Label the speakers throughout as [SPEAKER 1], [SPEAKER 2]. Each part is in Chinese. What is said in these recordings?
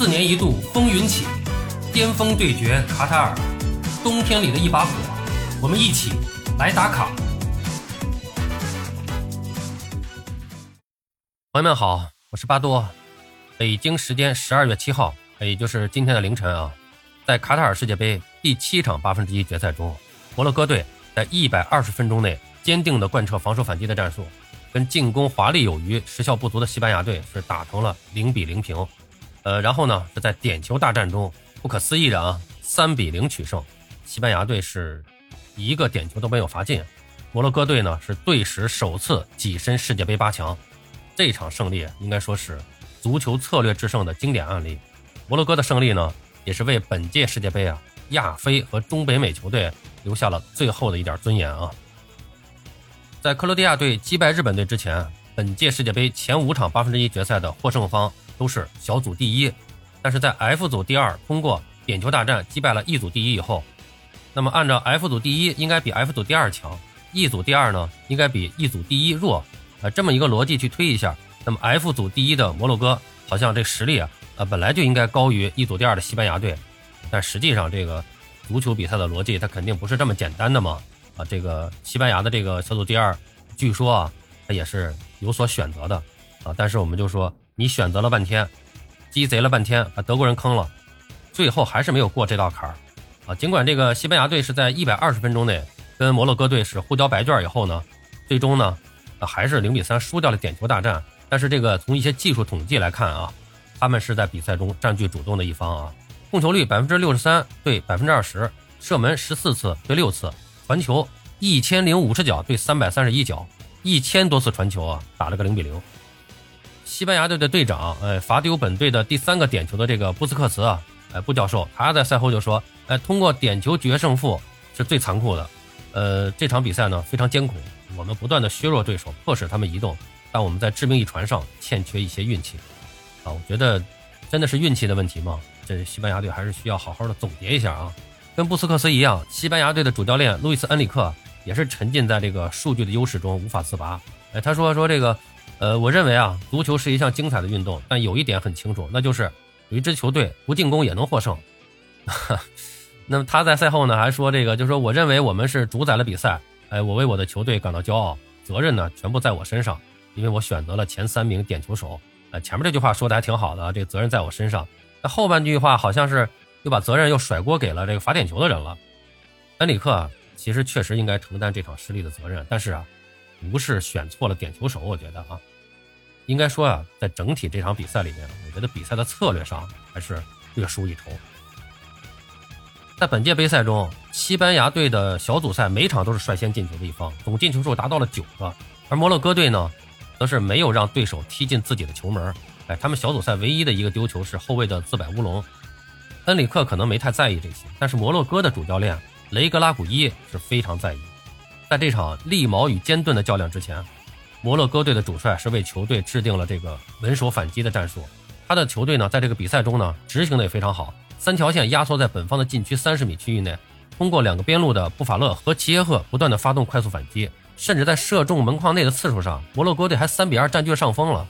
[SPEAKER 1] 四年一度风云起，巅峰对决卡塔尔，冬天里的一把火，我们一起来打卡。朋友们好，我是巴多。北京时间十二月七号，也就是今天的凌晨啊，在卡塔尔世界杯第七场八分之一决赛中，摩洛哥队在一百二十分钟内坚定的贯彻防守反击的战术，跟进攻华丽有余、时效不足的西班牙队是打成了零比零平。呃，然后呢是在点球大战中不可思议的啊，三比零取胜。西班牙队是一个点球都没有罚进，摩洛哥队呢是队史首次跻身世界杯八强。这场胜利应该说是。足球策略制胜的经典案例，摩洛哥的胜利呢，也是为本届世界杯啊亚非和中北美球队留下了最后的一点尊严啊。在克罗地亚队击败日本队之前，本届世界杯前五场八分之一决赛的获胜方都是小组第一，但是在 F 组第二通过点球大战击败了 E 组第一以后，那么按照 F 组第一应该比 F 组第二强，E 组第二呢应该比 E 组第一弱，呃，这么一个逻辑去推一下。那么 F 组第一的摩洛哥好像这实力啊，呃本来就应该高于 E 组第二的西班牙队，但实际上这个足球比赛的逻辑它肯定不是这么简单的嘛啊，这个西班牙的这个小组第二，据说啊他也是有所选择的啊，但是我们就说你选择了半天，鸡贼了半天，把德国人坑了，最后还是没有过这道坎儿啊。尽管这个西班牙队是在一百二十分钟内跟摩洛哥队是互交白卷以后呢，最终呢还是零比三输掉了点球大战。但是这个从一些技术统计来看啊，他们是在比赛中占据主动的一方啊，控球率百分之六十三对百分之二十，射门十四次对六次，传球一千零五十脚对三百三十一脚，一千多次传球啊，打了个零比零。西班牙队的队长，哎，罚丢本队的第三个点球的这个布斯克茨啊，哎，布教授，他在赛后就说，哎，通过点球决胜负是最残酷的，呃，这场比赛呢非常艰苦，我们不断的削弱对手，迫使他们移动。但我们在致命一传上欠缺一些运气，啊，我觉得真的是运气的问题吗？这西班牙队还是需要好好的总结一下啊。跟布斯克斯一样，西班牙队的主教练路易斯恩里克也是沉浸在这个数据的优势中无法自拔。哎，他说说这个，呃，我认为啊，足球是一项精彩的运动，但有一点很清楚，那就是有一支球队不进攻也能获胜。那么他在赛后呢还说这个，就说我认为我们是主宰了比赛，哎，我为我的球队感到骄傲，责任呢全部在我身上。因为我选择了前三名点球手，呃，前面这句话说的还挺好的，这个责任在我身上。那后半句话好像是又把责任又甩锅给了这个罚点球的人了。恩里克其实确实应该承担这场失利的责任，但是啊，不是选错了点球手，我觉得啊，应该说啊，在整体这场比赛里面，我觉得比赛的策略上还是略输一筹。在本届杯赛中，西班牙队的小组赛每场都是率先进球的一方，总进球数达到了九个，而摩洛哥队呢？则是没有让对手踢进自己的球门，哎，他们小组赛唯一的一个丢球是后卫的自摆乌龙。恩里克可能没太在意这些，但是摩洛哥的主教练雷格拉古伊是非常在意。在这场利矛与尖盾的较量之前，摩洛哥队的主帅是为球队制定了这个稳守反击的战术。他的球队呢，在这个比赛中呢，执行的也非常好，三条线压缩在本方的禁区三十米区域内，通过两个边路的布法勒和齐耶赫不断的发动快速反击。甚至在射中门框内的次数上，摩洛哥队还三比二占据了上风了。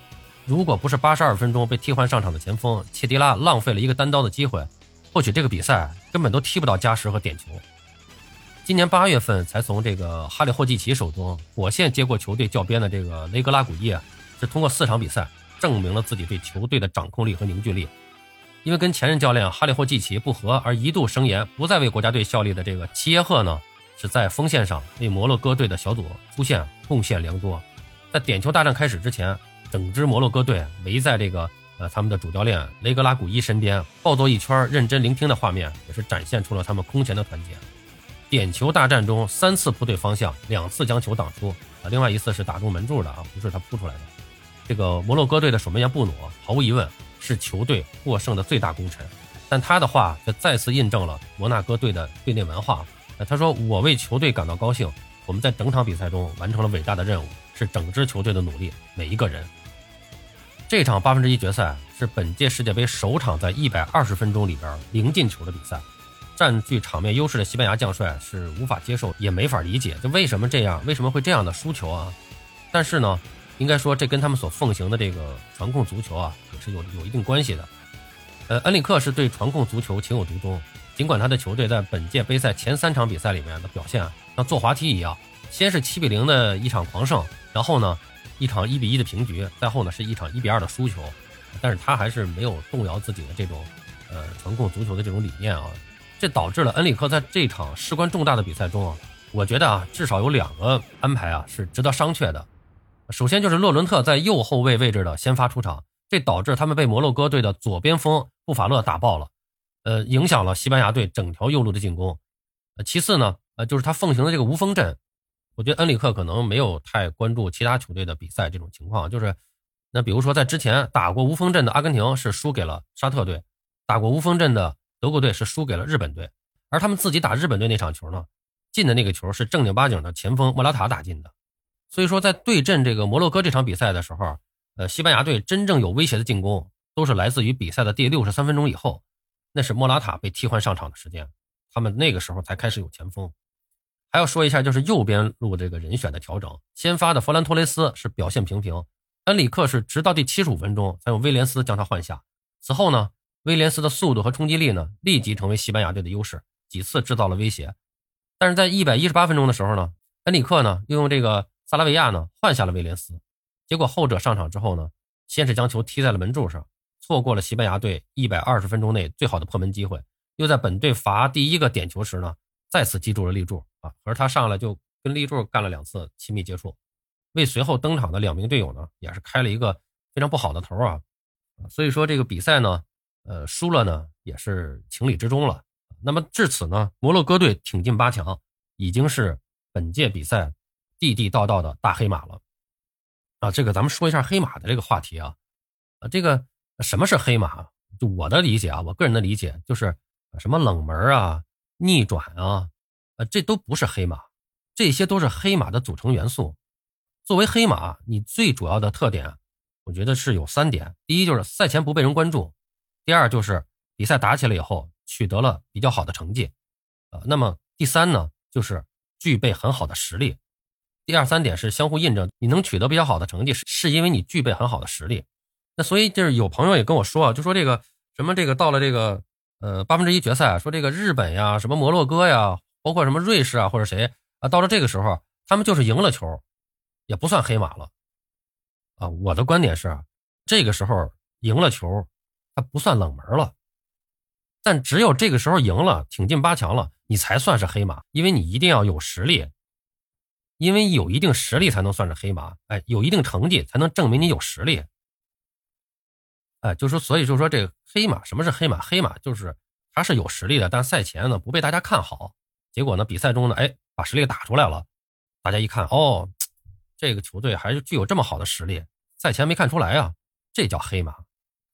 [SPEAKER 1] 如果不是八十二分钟被替换上场的前锋切迪拉浪费了一个单刀的机会，或许这个比赛根本都踢不到加时和点球。今年八月份才从这个哈里霍季奇手中火线接过球队教鞭的这个雷格拉古伊，是通过四场比赛证明了自己对球队的掌控力和凝聚力。因为跟前任教练哈里霍季奇不和而一度声言不再为国家队效力的这个齐耶赫呢？是在锋线上为摩洛哥队的小组出线贡献良多，在点球大战开始之前，整支摩洛哥队围在这个呃他们的主教练雷格拉古伊身边抱作一圈，认真聆听的画面，也是展现出了他们空前的团结。点球大战中三次扑对方向，两次将球挡出，啊，另外一次是打中门柱的啊，不是他扑出来的。这个摩洛哥队的守门员布努，毫无疑问是球队获胜的最大功臣，但他的话却再次印证了摩纳哥队的队内文化。他说：“我为球队感到高兴，我们在整场比赛中完成了伟大的任务，是整支球队的努力，每一个人。这场八分之一决赛是本届世界杯首场在一百二十分钟里边零进球的比赛，占据场面优势的西班牙将帅是无法接受，也没法理解，就为什么这样，为什么会这样的输球啊？但是呢，应该说这跟他们所奉行的这个传控足球啊，也是有有一定关系的。呃，恩里克是对传控足球情有独钟，尽管他的球队在本届杯赛前三场比赛里面的表现啊像坐滑梯一样，先是七比零的一场狂胜，然后呢一场一比一的平局，再后呢是一场一比二的输球，但是他还是没有动摇自己的这种呃传控足球的这种理念啊，这导致了恩里克在这场事关重大的比赛中啊，我觉得啊至少有两个安排啊是值得商榷的。首先就是洛伦特在右后卫位置的先发出场，这导致他们被摩洛哥队的左边锋布法勒打爆了，呃，影响了西班牙队整条右路的进攻。呃，其次呢，呃，就是他奉行的这个无锋阵，我觉得恩里克可能没有太关注其他球队的比赛这种情况，就是那比如说在之前打过无锋阵的阿根廷是输给了沙特队，打过无锋阵的德国队是输给了日本队，而他们自己打日本队那场球呢，进的那个球是正经八经的前锋莫拉塔打进的。所以说，在对阵这个摩洛哥这场比赛的时候，呃，西班牙队真正有威胁的进攻都是来自于比赛的第六十三分钟以后，那是莫拉塔被替换上场的时间，他们那个时候才开始有前锋。还要说一下，就是右边路这个人选的调整，先发的弗兰托雷斯是表现平平，恩里克是直到第七十五分钟才用威廉斯将他换下。此后呢，威廉斯的速度和冲击力呢立即成为西班牙队的优势，几次制造了威胁。但是在一百一十八分钟的时候呢，恩里克呢又用这个。萨拉维亚呢换下了威廉斯，结果后者上场之后呢，先是将球踢在了门柱上，错过了西班牙队一百二十分钟内最好的破门机会，又在本队罚第一个点球时呢，再次击中了立柱啊，而他上来就跟立柱干了两次亲密接触，为随后登场的两名队友呢也是开了一个非常不好的头啊，所以说这个比赛呢，呃输了呢也是情理之中了。那么至此呢，摩洛哥队挺进八强，已经是本届比赛。地地道道的大黑马了，啊，这个咱们说一下黑马的这个话题啊，啊，这个什么是黑马？就我的理解啊，我个人的理解就是什么冷门啊、逆转啊，呃，这都不是黑马，这些都是黑马的组成元素。作为黑马，你最主要的特点，我觉得是有三点：第一就是赛前不被人关注；第二就是比赛打起来以后取得了比较好的成绩，呃，那么第三呢，就是具备很好的实力。第二三点是相互印证，你能取得比较好的成绩，是是因为你具备很好的实力。那所以就是有朋友也跟我说啊，就说这个什么这个到了这个呃八分之一决赛，说这个日本呀、什么摩洛哥呀，包括什么瑞士啊或者谁啊，到了这个时候他们就是赢了球，也不算黑马了啊。我的观点是，这个时候赢了球，不算冷门了。但只有这个时候赢了，挺进八强了，你才算是黑马，因为你一定要有实力。因为有一定实力才能算是黑马，哎，有一定成绩才能证明你有实力，哎，就说所以就说这个黑马，什么是黑马？黑马就是他是有实力的，但赛前呢不被大家看好，结果呢比赛中呢，哎，把实力打出来了，大家一看，哦，这个球队还是具有这么好的实力，赛前没看出来啊，这叫黑马。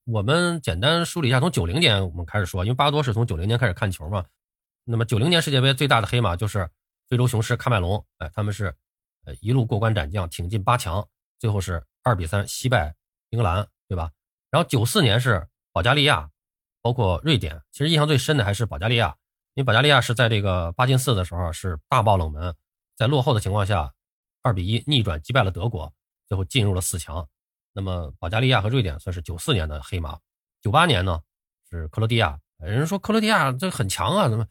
[SPEAKER 1] 我们简单梳理一下，从九零年我们开始说，因为巴多是从九零年开始看球嘛，那么九零年世界杯最大的黑马就是。非洲雄狮喀麦隆，哎，他们是，呃，一路过关斩将，挺进八强，最后是二比三惜败英格兰，对吧？然后九四年是保加利亚，包括瑞典，其实印象最深的还是保加利亚，因为保加利亚是在这个八进四的时候是大爆冷门，在落后的情况下，二比一逆转击败了德国，最后进入了四强。那么保加利亚和瑞典算是九四年的黑马。九八年呢是克罗地亚，人说克罗地亚这很强啊，怎么？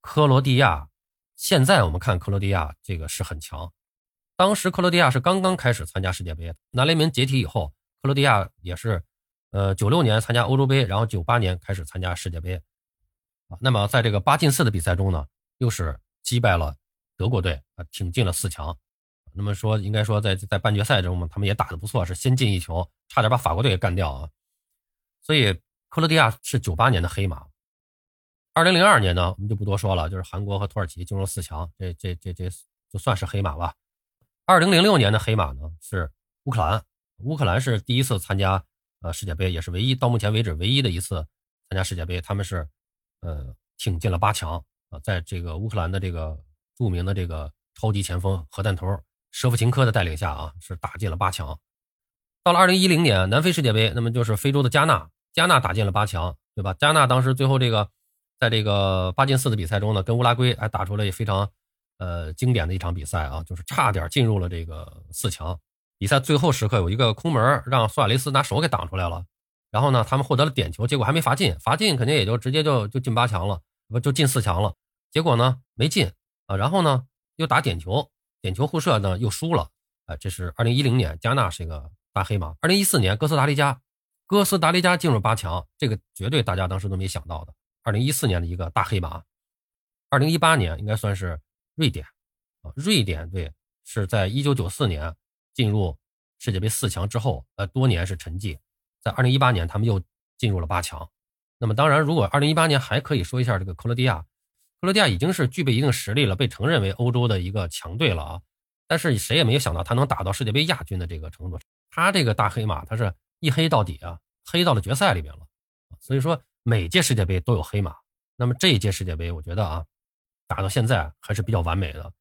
[SPEAKER 1] 克罗地亚。现在我们看克罗地亚这个是很强，当时克罗地亚是刚刚开始参加世界杯，南联盟解体以后，克罗地亚也是，呃，九六年参加欧洲杯，然后九八年开始参加世界杯，啊，那么在这个八进四的比赛中呢，又是击败了德国队，啊，挺进了四强。那么说，应该说在在半决赛中嘛，他们也打得不错，是先进一球，差点把法国队给干掉啊。所以克罗地亚是九八年的黑马。二零零二年呢，我们就不多说了，就是韩国和土耳其进入四强，这这这这就算是黑马吧。二零零六年的黑马呢是乌克兰，乌克兰是第一次参加呃世界杯，也是唯一到目前为止唯一的一次参加世界杯，他们是呃挺进了八强啊，在这个乌克兰的这个著名的这个超级前锋核弹头舍甫琴科的带领下啊，是打进了八强。到了二零一零年南非世界杯，那么就是非洲的加纳，加纳打进了八强，对吧？加纳当时最后这个。在这个八进四的比赛中呢，跟乌拉圭还打出了非常，呃经典的一场比赛啊，就是差点进入了这个四强。比赛最后时刻有一个空门，让苏亚雷斯拿手给挡出来了。然后呢，他们获得了点球，结果还没罚进，罚进肯定也就直接就就进八强了，不就进四强了。结果呢没进啊，然后呢又打点球，点球互射呢又输了。啊，这是二零一零年加纳是一个大黑马。二零一四年哥斯达黎加，哥斯达黎加进入八强，这个绝对大家当时都没想到的。二零一四年的一个大黑马。二零一八年应该算是瑞典啊，瑞典队是在一九九四年进入世界杯四强之后，呃，多年是沉寂。在二零一八年，他们又进入了八强。那么，当然，如果二零一八年还可以说一下这个克罗地亚，克罗地亚已经是具备一定实力了，被承认为欧洲的一个强队了啊。但是谁也没有想到他能打到世界杯亚军的这个程度。他这个大黑马，他是一黑到底啊，黑到了决赛里面了。所以说，每届世界杯都有黑马。那么这一届世界杯，我觉得啊，打到现在还是比较完美的。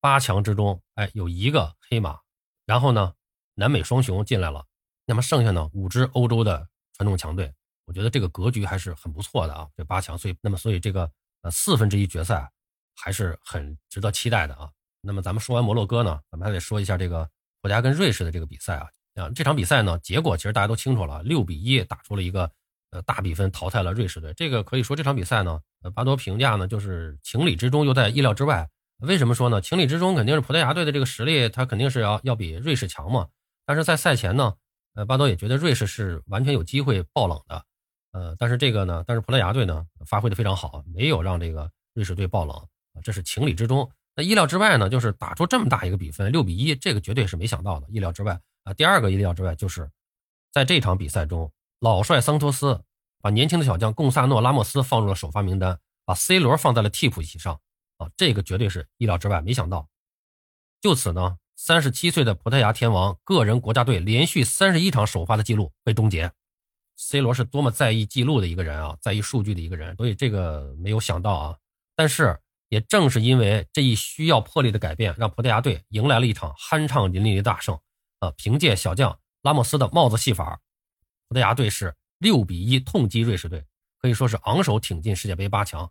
[SPEAKER 1] 八强之中，哎，有一个黑马，然后呢，南美双雄进来了。那么剩下呢五支欧洲的传统强队，我觉得这个格局还是很不错的啊。这八强，所以那么所以这个呃四分之一决赛还是很值得期待的啊。那么咱们说完摩洛哥呢，咱们还得说一下这个葡萄牙跟瑞士的这个比赛啊。啊，这场比赛呢结果其实大家都清楚了，六比一打出了一个呃大比分淘汰了瑞士队。这个可以说这场比赛呢，呃巴多评价呢就是情理之中又在意料之外。为什么说呢？情理之中肯定是葡萄牙队的这个实力，他肯定是要要比瑞士强嘛。但是在赛前呢。呃，巴多也觉得瑞士是完全有机会爆冷的，呃，但是这个呢，但是葡萄牙队呢发挥的非常好，没有让这个瑞士队爆冷，这是情理之中。那意料之外呢，就是打出这么大一个比分，六比一，这个绝对是没想到的，意料之外啊。第二个意料之外就是，在这场比赛中，老帅桑托斯把年轻的小将贡萨诺拉莫斯放入了首发名单，把 C 罗放在了替补席上，啊，这个绝对是意料之外，没想到。就此呢。三十七岁的葡萄牙天王个人国家队连续三十一场首发的记录被终结。C 罗是多么在意记录的一个人啊，在意数据的一个人，所以这个没有想到啊。但是也正是因为这一需要魄力的改变，让葡萄牙队迎来了一场酣畅淋漓的大胜。啊，凭借小将拉莫斯的帽子戏法，葡萄牙队是六比一痛击瑞士队，可以说是昂首挺进世界杯八强。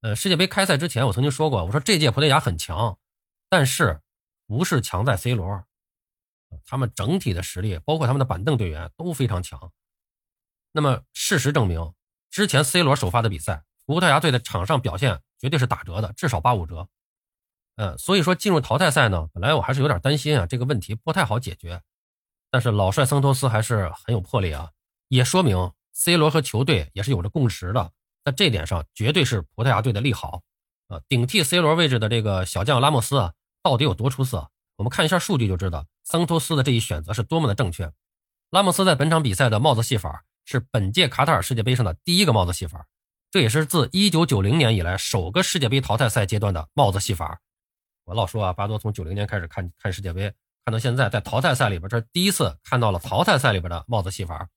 [SPEAKER 1] 呃，世界杯开赛之前，我曾经说过，我说这届葡萄牙很强，但是。不是强在 C 罗，他们整体的实力，包括他们的板凳队员都非常强。那么事实证明，之前 C 罗首发的比赛，葡萄牙队的场上表现绝对是打折的，至少八五折。嗯，所以说进入淘汰赛呢，本来我还是有点担心啊，这个问题不太好解决。但是老帅桑托斯还是很有魄力啊，也说明 C 罗和球队也是有着共识的，在这点上绝对是葡萄牙队的利好。啊，顶替 C 罗位置的这个小将拉莫斯啊。到底有多出色？我们看一下数据就知道，桑托斯的这一选择是多么的正确。拉莫斯在本场比赛的帽子戏法是本届卡塔尔世界杯上的第一个帽子戏法，这也是自1990年以来首个世界杯淘汰赛阶段的帽子戏法。我老说啊，巴多从90年开始看看世界杯，看到现在，在淘汰赛里边，这第一次看到了淘汰赛里边的帽子戏法。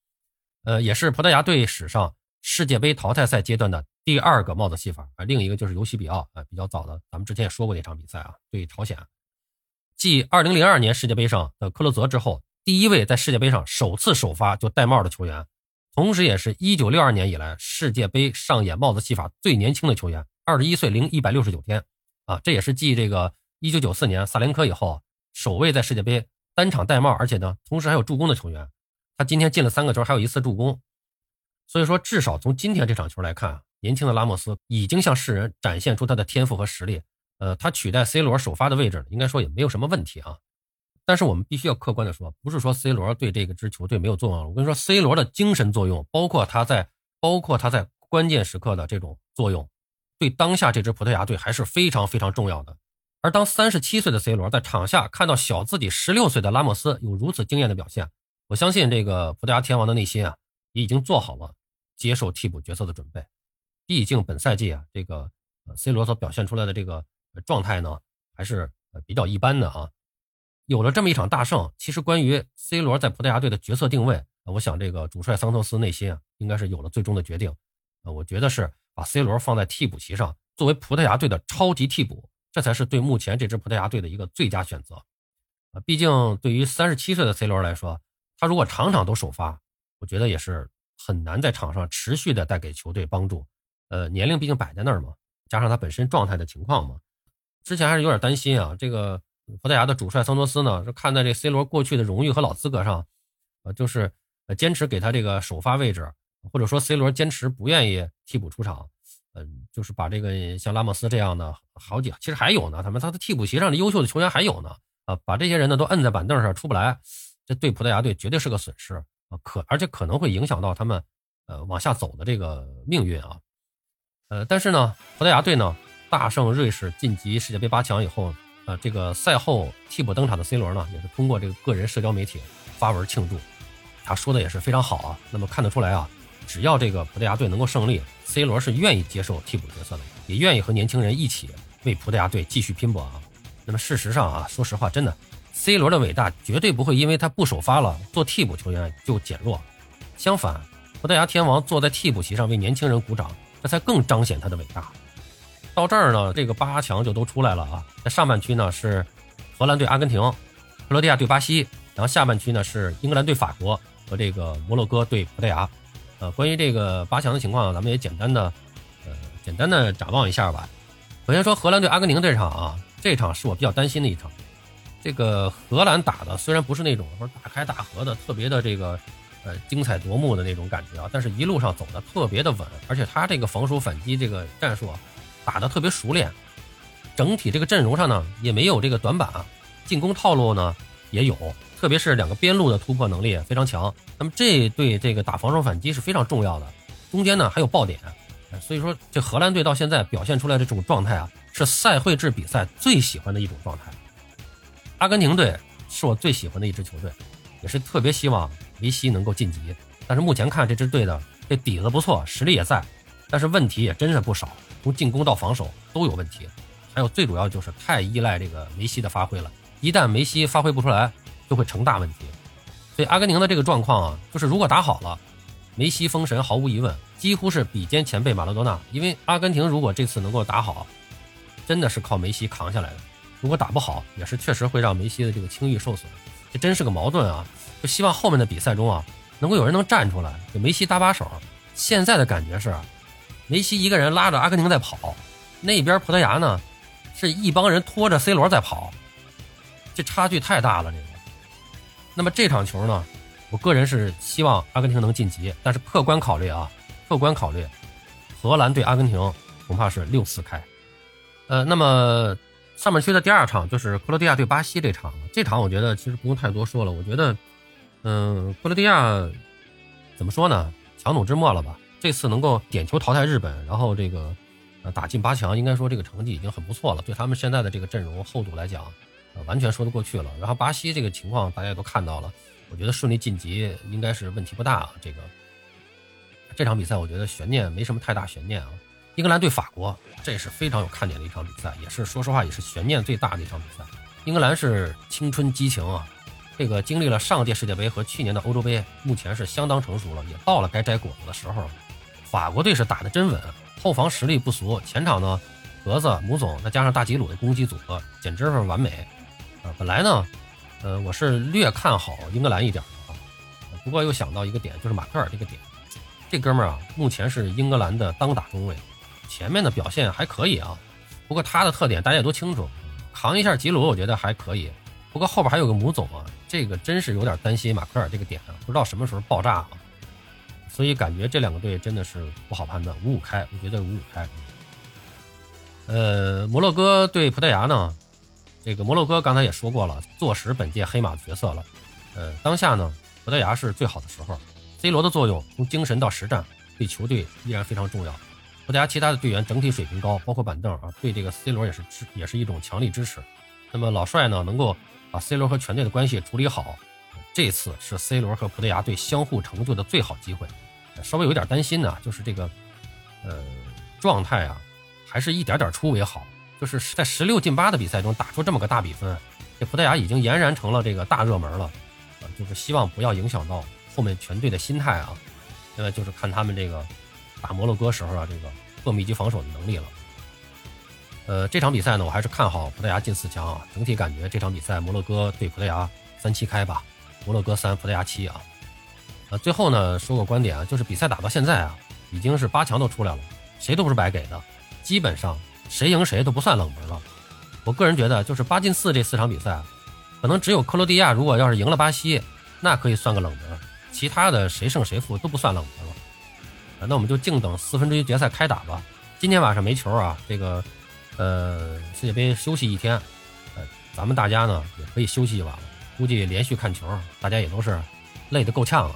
[SPEAKER 1] 呃，也是葡萄牙队史上世界杯淘汰赛阶段的。第二个帽子戏法啊，另一个就是尤西比奥啊，比较早的，咱们之前也说过那场比赛啊，对朝鲜，继2002年世界杯上的克洛泽之后，第一位在世界杯上首次首发就戴帽的球员，同时也是一九六二年以来世界杯上演帽子戏法最年轻的球员，二十一岁零一百六十九天啊，这也是继这个一九九四年萨连科以后首位在世界杯单场戴帽，而且呢，同时还有助攻的球员，他今天进了三个球，还有一次助攻，所以说至少从今天这场球来看。年轻的拉莫斯已经向世人展现出他的天赋和实力，呃，他取代 C 罗首发的位置，应该说也没有什么问题啊。但是我们必须要客观的说，不是说 C 罗对这个支球队没有作用。我跟你说，C 罗的精神作用，包括他在，包括他在关键时刻的这种作用，对当下这支葡萄牙队还是非常非常重要的。而当三十七岁的 C 罗在场下看到小自己十六岁的拉莫斯有如此惊艳的表现，我相信这个葡萄牙天王的内心啊，也已经做好了接受替补角色的准备。毕竟本赛季啊，这个 C 罗所表现出来的这个状态呢，还是比较一般的啊。有了这么一场大胜，其实关于 C 罗在葡萄牙队的角色定位，我想这个主帅桑托斯内心啊，应该是有了最终的决定。呃，我觉得是把 C 罗放在替补席上，作为葡萄牙队的超级替补，这才是对目前这支葡萄牙队的一个最佳选择。啊，毕竟对于三十七岁的 C 罗来说，他如果场场都首发，我觉得也是很难在场上持续的带给球队帮助。呃，年龄毕竟摆在那儿嘛，加上他本身状态的情况嘛，之前还是有点担心啊。这个葡萄牙的主帅桑托斯呢，是看在这 C 罗过去的荣誉和老资格上，呃，就是呃，坚持给他这个首发位置，或者说 C 罗坚持不愿意替补出场，嗯，就是把这个像拉莫斯这样的好几，其实还有呢，他们他的替补席上的优秀的球员还有呢，啊，把这些人呢都摁在板凳上出不来，这对葡萄牙队绝对是个损失啊，可而且可能会影响到他们呃往下走的这个命运啊，呃，但是呢，葡萄牙队呢大胜瑞士晋级世界杯八强以后。呃，这个赛后替补登场的 C 罗呢，也是通过这个个人社交媒体发文庆祝，他说的也是非常好啊。那么看得出来啊，只要这个葡萄牙队能够胜利，C 罗是愿意接受替补角色的，也愿意和年轻人一起为葡萄牙队继续拼搏啊。那么事实上啊，说实话，真的，C 罗的伟大绝对不会因为他不首发了做替补球员就减弱，相反，葡萄牙天王坐在替补席上为年轻人鼓掌，这才更彰显他的伟大。到这儿呢，这个八强就都出来了啊。在上半区呢是荷兰对阿根廷，克罗地亚对巴西，然后下半区呢是英格兰对法国和这个摩洛哥对葡萄牙。呃，关于这个八强的情况，咱们也简单的呃简单的展望一下吧。首先说荷兰对阿根廷这场啊，这场是我比较担心的一场。这个荷兰打的虽然不是那种说大开大合的特别的这个呃精彩夺目的那种感觉啊，但是一路上走的特别的稳，而且他这个防守反击这个战术啊。打得特别熟练，整体这个阵容上呢也没有这个短板，进攻套路呢也有，特别是两个边路的突破能力非常强。那么这对这个打防守反击是非常重要的。中间呢还有爆点，所以说这荷兰队到现在表现出来的这种状态啊，是赛会制比赛最喜欢的一种状态。阿根廷队是我最喜欢的一支球队，也是特别希望梅西能够晋级。但是目前看这支队的这底子不错，实力也在，但是问题也真是不少。从进攻到防守都有问题，还有最主要就是太依赖这个梅西的发挥了。一旦梅西发挥不出来，就会成大问题。所以阿根廷的这个状况啊，就是如果打好了，梅西封神毫无疑问，几乎是比肩前辈马拉多纳。因为阿根廷如果这次能够打好，真的是靠梅西扛下来的；如果打不好，也是确实会让梅西的这个声誉受损。这真是个矛盾啊！就希望后面的比赛中啊，能够有人能站出来给梅西搭把手。现在的感觉是。梅西一个人拉着阿根廷在跑，那边葡萄牙呢，是一帮人拖着 C 罗在跑，这差距太大了。这个，那么这场球呢，我个人是希望阿根廷能晋级，但是客观考虑啊，客观考虑，荷兰对阿根廷恐怕是六四开。呃，那么上面区的第二场就是克罗地亚对巴西这场，这场我觉得其实不用太多说了，我觉得，嗯，克罗地亚怎么说呢，强弩之末了吧。这次能够点球淘汰日本，然后这个呃打进八强，应该说这个成绩已经很不错了。对他们现在的这个阵容厚度来讲，呃完全说得过去了。然后巴西这个情况大家也都看到了，我觉得顺利晋级应该是问题不大啊。这个这场比赛我觉得悬念没什么太大悬念啊。英格兰对法国，这是非常有看点的一场比赛，也是说实话也是悬念最大的一场比赛。英格兰是青春激情啊。这个经历了上届世界杯和去年的欧洲杯，目前是相当成熟了，也到了该摘果子的时候了。法国队是打得真稳，后防实力不俗，前场呢，格子、姆总再加上大吉鲁的攻击组合，简直是完美。啊，本来呢，呃，我是略看好英格兰一点的啊，不过又想到一个点，就是马克尔这个点，这哥们儿啊，目前是英格兰的当打中卫，前面的表现还可以啊。不过他的特点大家也都清楚，扛一下吉鲁，我觉得还可以。不过后边还有个姆总啊。这个真是有点担心马克尔这个点啊，不知道什么时候爆炸啊，所以感觉这两个队真的是不好判断，五五开，我觉得五五开。呃，摩洛哥对葡萄牙呢，这个摩洛哥刚才也说过了，坐实本届黑马的角色了。呃，当下呢，葡萄牙是最好的时候，C 罗的作用从精神到实战对球队依然非常重要。葡萄牙其他的队员整体水平高，包括板凳啊，对这个 C 罗也是支也是一种强力支持。那么老帅呢，能够。把 C 罗和全队的关系处理好，这次是 C 罗和葡萄牙队相互成就的最好机会。稍微有点担心呢，就是这个，呃，状态啊，还是一点点出为好。就是在十六进八的比赛中打出这么个大比分，这葡萄牙已经俨然成了这个大热门了。啊，就是希望不要影响到后面全队的心态啊。现在就是看他们这个打摩洛哥时候啊，这个破密集防守的能力了。呃，这场比赛呢，我还是看好葡萄牙进四强啊。整体感觉这场比赛摩洛哥对葡萄牙三七开吧，摩洛哥三，葡萄牙七啊。最后呢，说个观点啊，就是比赛打到现在啊，已经是八强都出来了，谁都不是白给的，基本上谁赢谁都不算冷门了。我个人觉得，就是八进四这四场比赛，可能只有克罗地亚如果要是赢了巴西，那可以算个冷门。其他的谁胜谁负都不算冷门了。那我们就静等四分之一决赛开打吧。今天晚上没球啊，这个呃世界杯休息一天，咱们大家呢也可以休息一晚了。估计连续看球，大家也都是累得够呛啊。